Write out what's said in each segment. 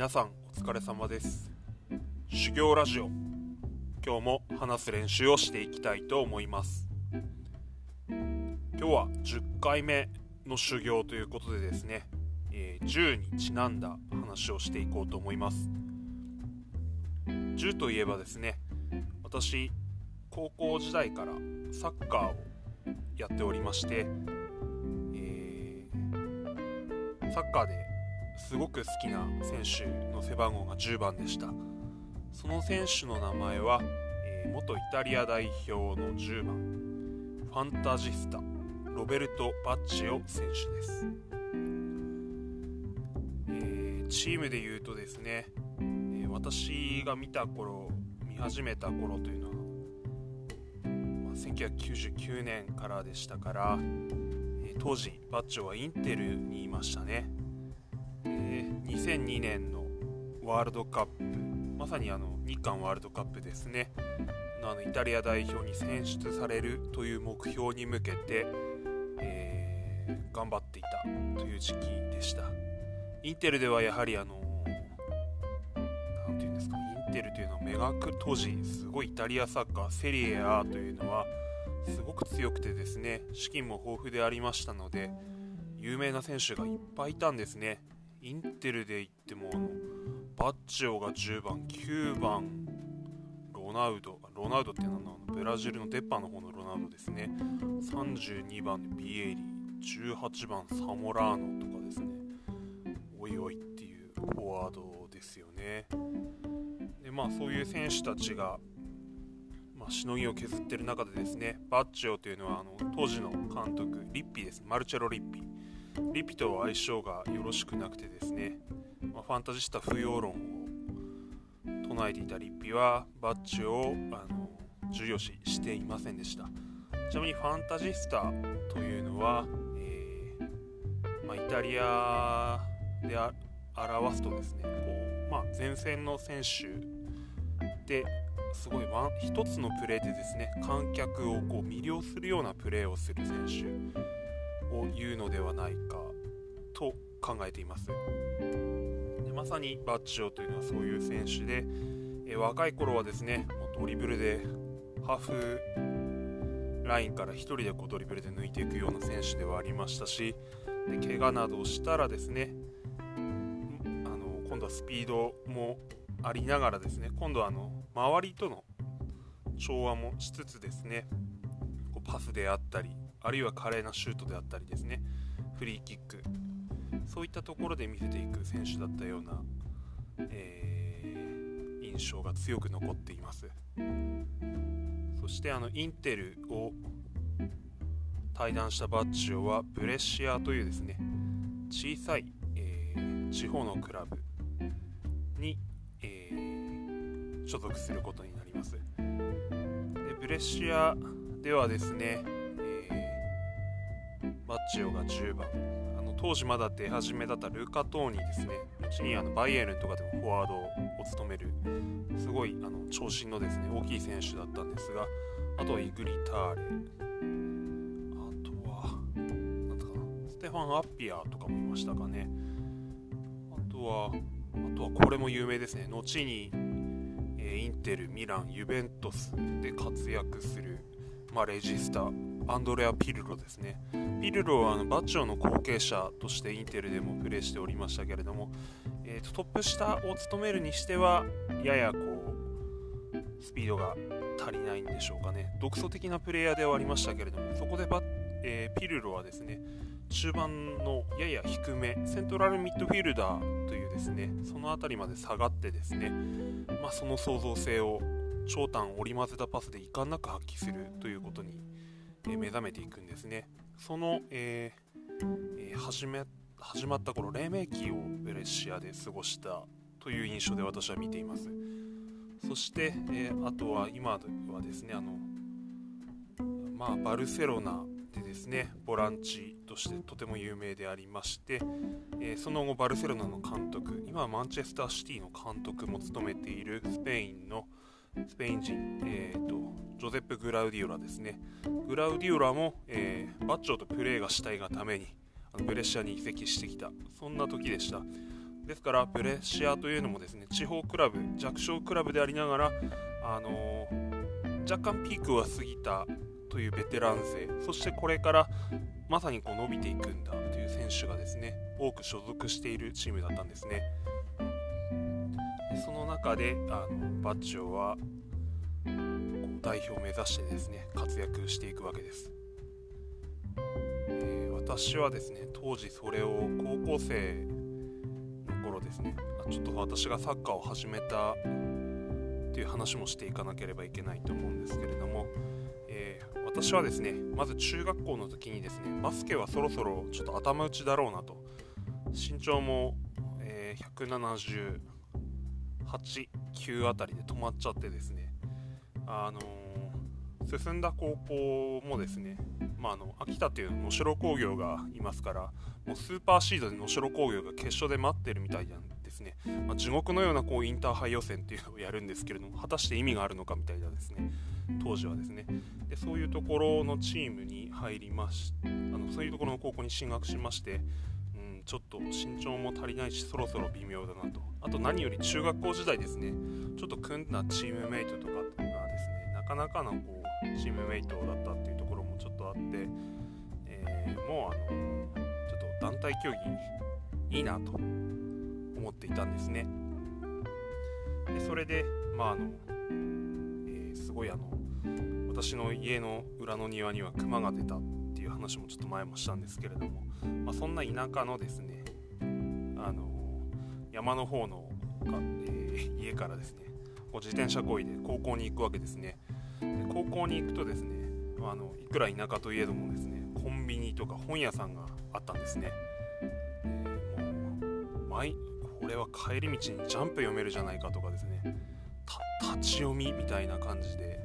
皆さんお疲れ様です。修行ラジオ。今日も話す練習をしていきたいと思います。今日は10回目の修行ということでですね、えー、銃にちなんだ話をしていこうと思います。銃といえばですね私高校時代からサッカーをやっておりまして、えー、サッカーですごく好きな選手の背番号が10番でした。その選手の名前は、えー、元イタリア代表の10番ファンタジスタロベルト・バッチオ選手です、えー、チームでいうとですね、えー、私が見た頃見始めた頃というのは、まあ、1999年からでしたから、え当時バッチョはインテルにいましたね。2002年のワールドカップまさにあの日韓ワールドカップですね。のあのイタリア代表に選出されるという目標に向けて、えー、頑張っていたという時期でした。インテルではやはりあの何て言うんですかインテルというのは目がく当時すごいイタリアサッカーセリエ A というのはすごく強くてですね資金も豊富でありましたので有名な選手がいっぱいいたんですね。インテルで言ってもあのバッチオが10番9番ロナウドロナウドって何なのブラジルのデッパの方のロナウドですね。32番ビエリ18番サモラーノとかですね。おいおいっていうフォワードですよね。でまあそういう選手たちがまあ、しのぎを削ってる中でですねバッチオというのはあの当時の監督リッピーです。マルチェロ・リッピー。リピと相性がよろしくなくてですね、まあ、ファンタジスタ不要論を唱えていたリピはバッジをあの重要視していませんでした。ちなみにファンタジスタというのは、えー、まあ、イタリアで表すとですねこう、まあ、前線の選手ですごいワン一つのプレーでですね観客をこう魅了するようなプレーをする選手。を言うのではないかと考えています。でまさにバッジョというのはそういう選手で、え若い頃はですねドリブルでハーフラインから1人でこうドリブルで抜いていくような選手ではありましたしで怪我などをしたらですねあの今度はスピードもありながらですね今度はあの周りとの調和もしつつですねこうパスであったりあるいは華麗なシュートであったりですね。フリーキック。そういったところで見せていく選手だったような、えー、印象が強く残っています。そしてあのインテルを対談したバッチオはブレッシアというですね小さい、えー、地方のクラブに、えー、所属することになります。でブレシアではですねバッチオが10番。あの当時まだ出始めだったルカ・トーニーですね。後にあのバイエルンとかでもフォワードを務めるすごいあの長身のですね大きい選手だったんですがあとはイグリターレ。あとは何ですかステファン・アッピアとかもいましたかね。あとはあとはこれも有名ですね。後に、インテル、ミラン、ユベントスで活躍する、まあ、レジスタアンドレア・ピルロですね。ピルロはあのバッチョの後継者としてインテルでもプレーしておりましたけれども、えーと、トップ下を務めるにしてはややこうスピードが足りないんでしょうかね。独創的なプレイヤーではありましたけれどもそこでバ、えー、ピルロはですね中盤のやや低めセントラルミッドフィルダーというですねその辺りまで下がってですね、まあ、その創造性を長短織り交ぜたパスで遺憾なく発揮するということにえ目覚めていくんですね。その、えー、始め始まった頃黎明期をベレシアで過ごしたという印象で私は見ています。そして、えー、あとは今はですねあのまあバルセロナでですねボランチとしてとても有名でありまして、えー、その後バルセロナの監督今はマンチェスターシティの監督も務めているスペインのスペイン人、えーと、ジョゼップ・グアルディオラですね。グアルディオラも、えー、バッジョとプレーがしたいがためにあのブレッシアに移籍してきた、そんな時でした。ですからブレッシアというのもですね地方クラブ弱小クラブでありながら、あのー、若干ピークは過ぎたというベテラン勢そしてこれからまさにこう伸びていくんだという選手がですね多く所属しているチームだったんですねその中であのバッジョは代表を目指してですね活躍していくわけです、えー、私はですね当時それを高校生の頃ですねちょっと私がサッカーを始めたっていう話もしていかなければいけないと思うんですけれども、えー、私はですねまず中学校の時にですねバスケはそろそろちょっと頭打ちだろうなと身長も、えー、178、9あたりで止まっちゃってですねあの、進んだ高校もですね、まあ、あの秋田という能代工業がいますからもうスーパーシードで能代工業が決勝で待ってるみたいなんですね、まあ、地獄のようなこうインターハイ予選っていうのをやるんですけれども果たして意味があるのかみたいなですね当時はですね。でそういうところのチームに入りましあのそういうところの高校に進学しましてちょっと身長も足りないしそろそろ微妙だなと。あと何より中学校時代ですね。ちょっと組んだチームメイトとかがですねなかなかのこうチームメイトだったっていうところもちょっとあって、えー、もうあのちょっと団体競技いいなと思っていたんですね。でそれでまああの、えー、すごいあの私の家の裏の庭にはクマが出たっていう話もちょっと前もしたんですけれども、まあ、そんな田舎のですね山の方の、えー、家からですねこう自転車こいで高校に行くわけですね。で高校に行くとですねあのいくら田舎といえどもですねコンビニとか本屋さんがあったんですね、えー、もうこれは帰り道にジャンプ読めるじゃないかとかですね立ち読みみたいな感じで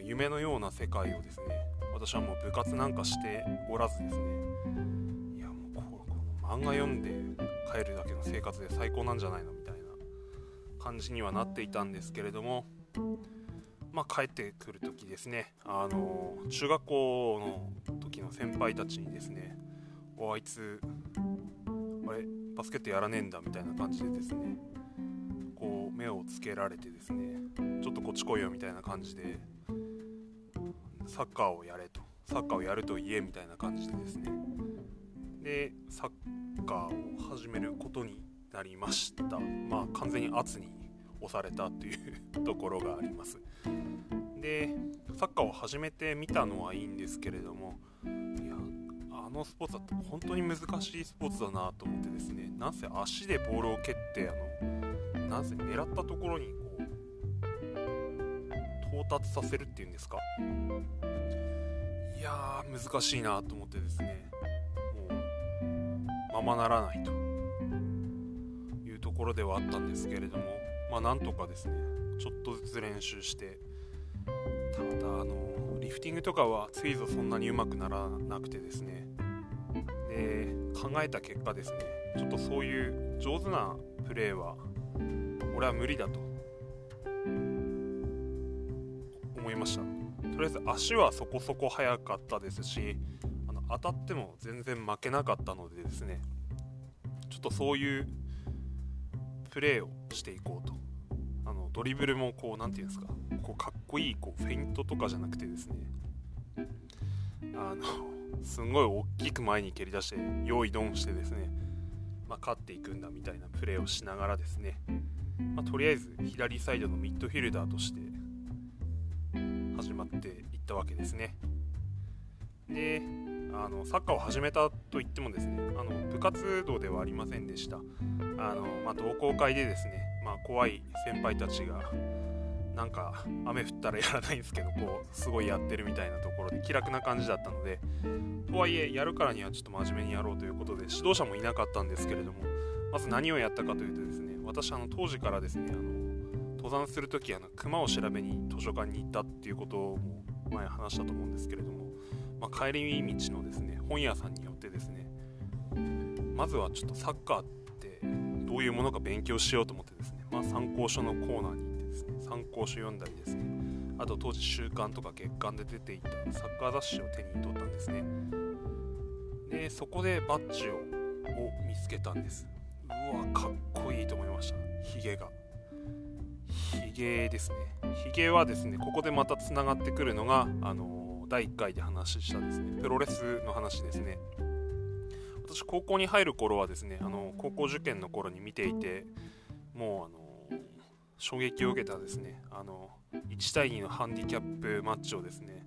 夢のような世界をですね私はもう部活なんかしておらずですね漫画読んで帰るだけの生活で最高なんじゃないのみたいな感じにはなっていたんですけれどもまあ帰ってくる時ですね。あの中学校の時の先輩たちにですねおあいつあれバスケットやらねえんだみたいな感じでですねこう目をつけられてですねちょっとこっち来いよみたいな感じでサッカーをやれとサッカーをやると言えみたいな感じでですねでサッカーを始めることになりました。まあ完全に圧に押されたというところがあります。でサッカーを始めてみたのはいいんですけれどもいやあのスポーツだと本当に難しいスポーツだなと思ってですねなんせ足でボールを蹴ってあのなんせ狙ったところにこう到達させるっていうんですか。いやー難しいなと思ってですね。ままならないと。いうところではあったんですけれどもまあなんとかですねちょっとずつ練習してただあのリフティングとかはついぞそんなにうまくならなくてですね。で考えた結果ですねちょっとそういう上手なプレーは俺は無理だと。思いました。とりあえず足はそこそこ速かったですし当たっても全然負けなかったのでですねちょっとそういうプレーをしていこうと。あのドリブルもこう何て言うんですかこうかっこいいこうフェイントとかじゃなくてですねあのすんごい大きく前に蹴り出して用意ドンしてですね、まあ、勝っていくんだみたいなプレーをしながらですね、まあ、とりあえず左サイドのミッドフィルダーとして始まっていったわけですね。であのサッカーを始めたといってもですねあの部活動ではありませんでした。あの、まあ、同好会でですね、まあ、怖い先輩たちがなんか雨降ったらやらないんですけどこうすごいやってるみたいなところで気楽な感じだったのでとはいえやるからにはちょっと真面目にやろうということで指導者もいなかったんですけれどもまず何をやったかというとですね私あの当時からですねあの登山する時あの熊を調べに図書館に行ったっていうことも前話したと思うんですけれども、まあ、帰り道のですね本屋さんによってですねまずはちょっとサッカーってどういうものか勉強しようと思ってですね、まあ、参考書のコーナーに行ってですね参考書読んだりですねあと当時週刊とか月刊で出ていたサッカー雑誌を手に取ったんですね。でそこでバッジをを見つけたんです。うわかっこいいと思いました。ヒゲが。ヒゲですね。ヒゲはですねここでまたつながってくるのがあの第1回で話したですねプロレスの話ですね。私高校に入る頃はですねあの高校受験の頃に見ていてもうあの衝撃を受けたですねあの1対2のハンディキャップマッチをですね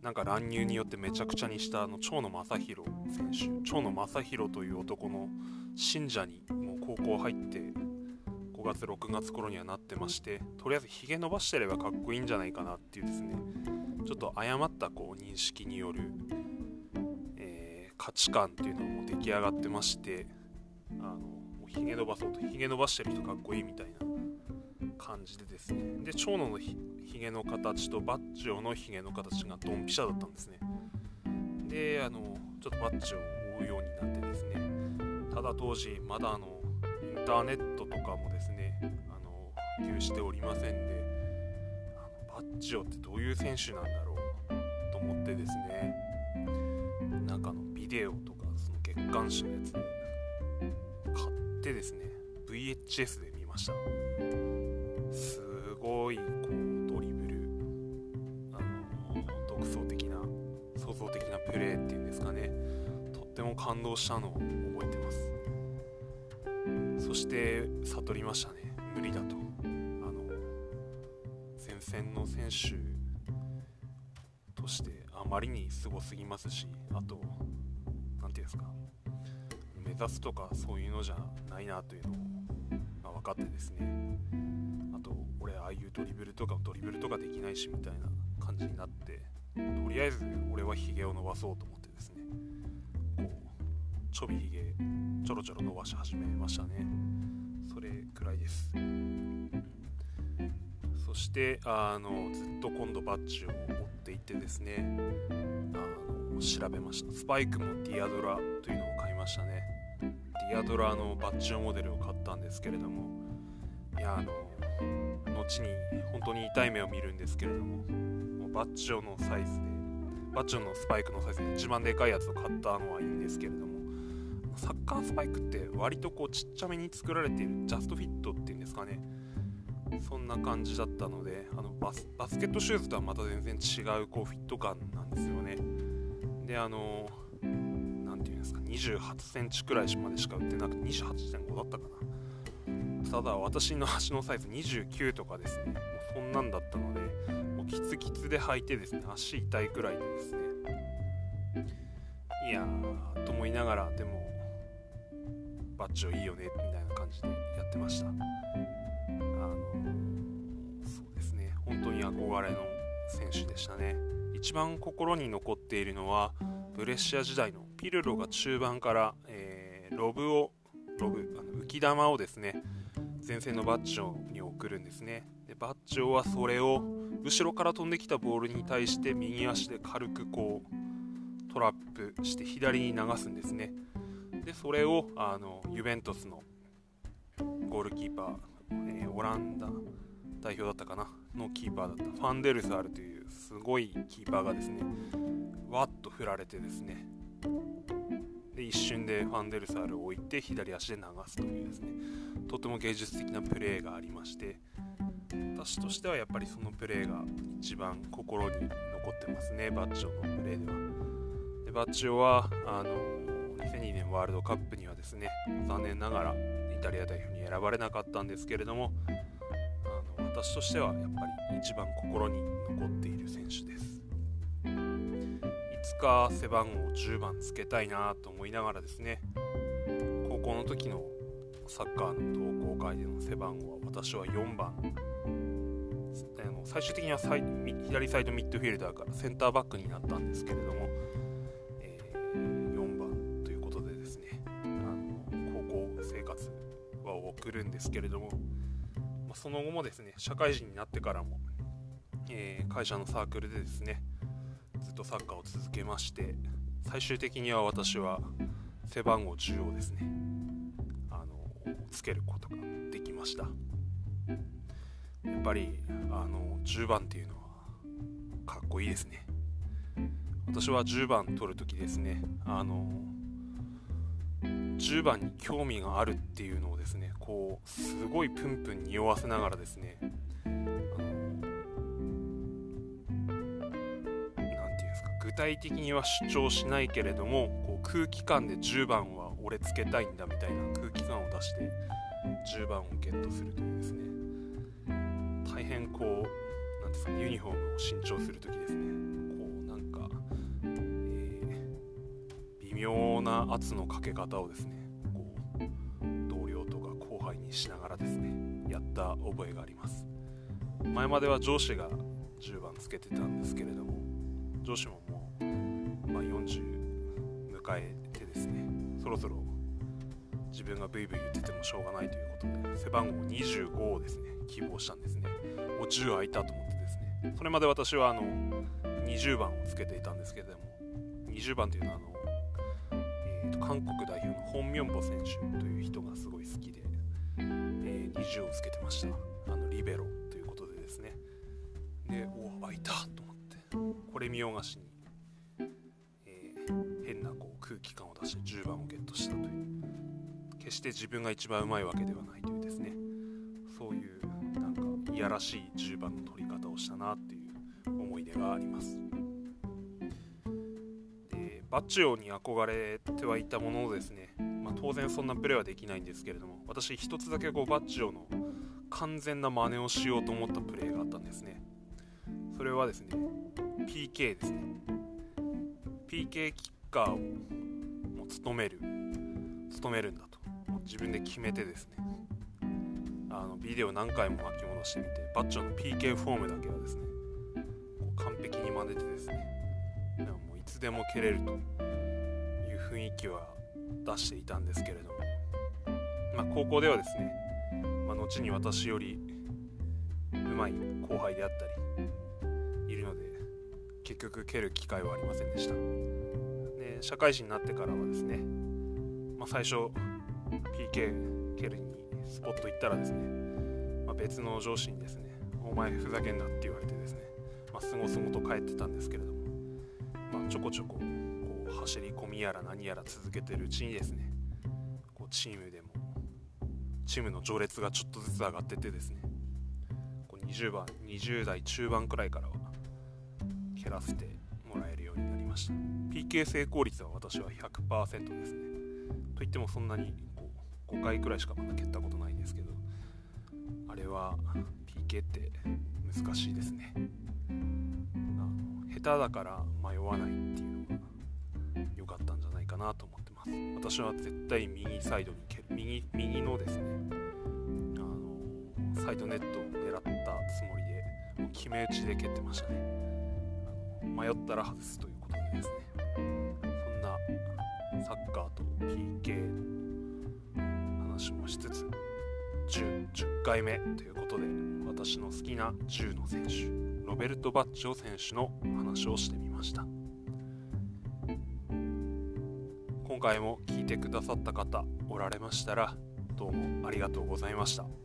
なんか乱入によってめちゃくちゃにしたあの長野正弘選手長野正弘という男の信者にもう高校入って5月6月頃にはなってましてとりあえずひげ伸ばしてればかっこいいんじゃないかなっていうですねちょっと誤ったこう認識による、えー、価値観っていうのも出来上がってましてあのひげ伸ばそうとひげ伸ばしてる人かっこいいみたいな感じでですね。で長野のひげの形とバッジョのひげの形がドンピシャだったんですね。であのちょっとバッジを追うようになってですね。ただ当時まだあのインターネットとかもですねあの普及しておりませんでバッジョってどういう選手なんだろうと思ってですね。なんかのビデオとかその月刊誌のやつで買ってですね VHS で見ました。すごいこうドリブルあの独創的な創造的なプレーっていうんですかね。とっても感動したのを覚えてます。そして悟りましたね。無理だと。選手としてあまりにすごすぎますしあと何て言うんですか目指すとかそういうのじゃないなというのが分かってですね。あと、俺ああいうドリブルとかドリブルとかできないしみたいな感じになってとりあえず俺はヒゲを伸ばそうと思ってですね。こうちょびひげちょろちょろ伸ばし始めましたね。それくらいです。そしてあのずっと今度バッジを持っていってですねあの調べました。スパイクもディアドラというのを買いましたね。ディアドラのバッジモデルを買ったんですけれどもいやあの後に本当に痛い目を見るんですけれどももうバッジョのサイズでバッジョのスパイクのサイズで一番でかいやつを買ったのはいいんですけれどもサッカースパイクって割とこうちっちゃめに作られているジャストフィットっていうんですかね。そんな感じだったのであのバスバスケットシューズとはまた全然違うこうフィット感なんですよね。であの何て言うんですか28センチくらいまでしか売ってなくて28.5だったかな。ただ私の足のサイズ29とかですね。もうそんなんだったのでもうキツキツで履いてですね足痛いくらいでですね。いやーと思いながらでもバッジョいいよねみたいな感じでやってました。あのそうですね。本当に憧れの選手でしたね。一番心に残っているのはブレッシア時代のピルロが中盤から、えー、ロブをロブあの浮き玉をですね前線のバッジョに送るんですね。でバッジョはそれを後ろから飛んできたボールに対して右足で軽くこうトラップして左に流すんですね。でそれをあのユベントスのゴールキーパー、えー、オランダ代表だったかな？のキーパーだった。ファンデルサールというすごいキーパーがですねわっと振られてですね。で一瞬でファンデルサールを置いて左足で流すというですね。とても芸術的なプレーがありまして私としてはやっぱりそのプレーが一番心に残ってますね。バッチョのプレーでは。でバッチョはあの2002年ワールドカップにはですね残念ながらイタリア代表に選ばれなかったんですけれどもあの私としてはやっぱり一番心に残っている選手です。いつか背番号10番つけたいなと思いながらですね高校の時のサッカーの同好会での背番号は私は4番。あの最終的には左サイドミッドフィルダーからセンターバックになったんですけれども、るんですけれども、まあ、その後もですね社会人になってからも、えー、会社のサークルでですねずっとサッカーを続けまして最終的には私は背番号10をですねあのつけることができました。やっぱりあの10番っていうのはかっこいいですね。私は10番取るときですねあの10番に興味があるっていうのをですねこうすごいプンプン匂わせながらですねあの何て言うんですか具体的には主張しないけれどもこう空気感で10番は俺つけたいんだみたいな空気感を出して10番をゲットするというですね大変こう何ですかユニフォームを新調する時ですね微妙な圧のかけ方をですねこう同僚とか後輩にしながらですねやった覚えがあります。前までは上司が10番つけてたんですけれども上司ももう、まあ、40迎えてですねそろそろ自分がブイブイ言っててもしょうがないということで背番号25をですね希望したんですね。もう10空いたと思ってですね。それまで私はあの20番をつけていたんですけれども20番というのはあの、と、韓国代表のホン・ミョンボ選手という人がすごい好きで、えー、20をつけてました。あのリベロということでですね。でお空いたと思って。これ見よがしに、えー、変なこう空気感を出して10番をゲットしたという。決して自分が一番うまいわけではないというですね。そういうなんかいやらしい10番の取り方をしたなっていう思い出があります。バッチオに憧れてはいたもののですね、まあ、当然そんなプレーはできないんですけれども私一つだけこうバッチオの完全な真似をしようと思ったプレーがあったんですね。それはですね PK ですね。PK キッカーをもう務める務めるんだと。自分で決めてですねあのビデオ何回も巻き戻してみてバッチョの PK フォームだけはですね完璧に真似てですねつでも蹴れるという雰囲気は出していたんですけれども、まあ、高校ではですね、まあ、後に私よりうまい後輩であったりいるので結局蹴る機会はありませんでした。で社会人になってからはですね、まあ、最初 PK 蹴るにスポット行ったらですね、ま、別の上司にですねお前ふざけんなって言われてですね、まあ、すごすごと帰ってたんですけれども、ちょこちょここう走り込みやら何やら続けてるうちにですねこうチームでもチームの序列がちょっとずつ上がっててですねこう20番20代中盤くらいからは蹴らせてもらえるようになりました。PK 成功率は私は100%ですね。といってもそんなにこう5回くらいしかまだ蹴ったことないんですけどあれは PK って難しいですね。下手だから迷わないっていうのが良かったんじゃないかなと思ってます。私は絶対右サイドに蹴る。右右のですねあのサイドネットを狙ったつもりでもう決め打ちで蹴ってましたね。迷ったら外すということでですね。そんなサッカーと PK の話もしつつ 10, 10回目ということで私の好きな10の選手ロベルト・バッチョ選手の話をしてみました今回も聞いてくださった方おられましたらどうもありがとうございました。